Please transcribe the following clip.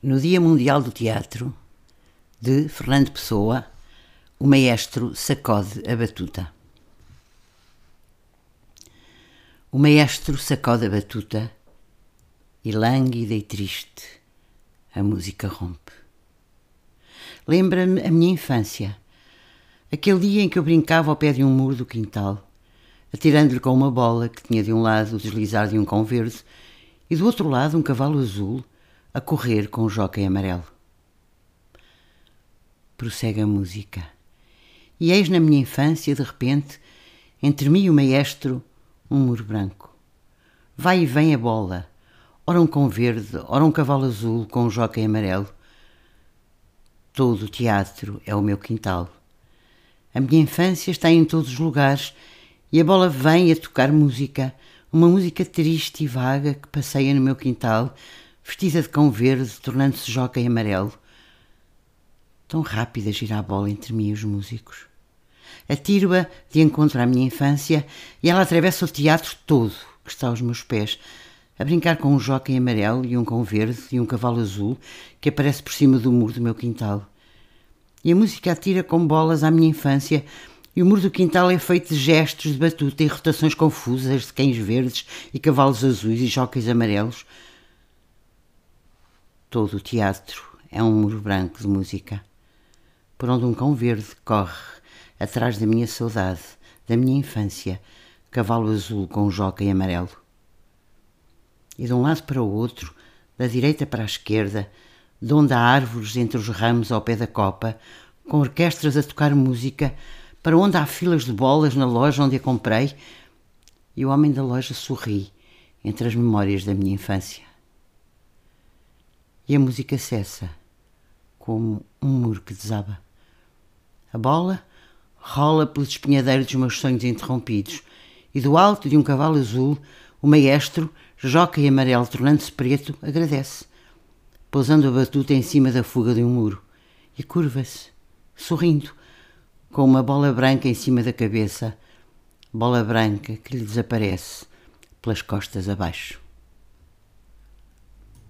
No Dia Mundial do Teatro, de Fernando Pessoa, o maestro sacode a batuta. O maestro sacode a batuta e, lânguida e triste, a música rompe. Lembra-me a minha infância, aquele dia em que eu brincava ao pé de um muro do quintal, atirando-lhe com uma bola que tinha de um lado o deslizar de um cão verde e do outro lado um cavalo azul a correr com o jockey amarelo. Prossegue a música. E eis na minha infância, de repente, entre mim e o maestro, um muro branco. Vai e vem a bola, ora um cão verde, ora um cavalo azul com um jockey amarelo. Todo o teatro é o meu quintal. A minha infância está em todos os lugares e a bola vem a tocar música, uma música triste e vaga que passeia no meu quintal, vestida de cão verde, tornando-se joca e amarelo. Tão rápida gira a bola entre mim e os músicos. Atiro-a de encontro à minha infância e ela atravessa o teatro todo que está aos meus pés, a brincar com um jockey amarelo e um cão verde e um cavalo azul que aparece por cima do muro do meu quintal. E a música atira com bolas à minha infância e o muro do quintal é feito de gestos de batuta e rotações confusas de cães verdes e cavalos azuis e jockeys amarelos Todo o teatro é um muro branco de música, por onde um cão verde corre atrás da minha saudade, da minha infância, cavalo azul com um jockey amarelo. E de um lado para o outro, da direita para a esquerda, de onde há árvores entre os ramos ao pé da copa, com orquestras a tocar música, para onde há filas de bolas na loja onde a comprei, e o homem da loja sorri entre as memórias da minha infância e a música cessa, como um muro que desaba. A bola rola pelos espinhadeiros dos meus sonhos interrompidos, e do alto de um cavalo azul, o maestro, joca e amarelo tornando-se preto, agradece, pousando a batuta em cima da fuga de um muro, e curva-se, sorrindo, com uma bola branca em cima da cabeça, bola branca que lhe desaparece pelas costas abaixo.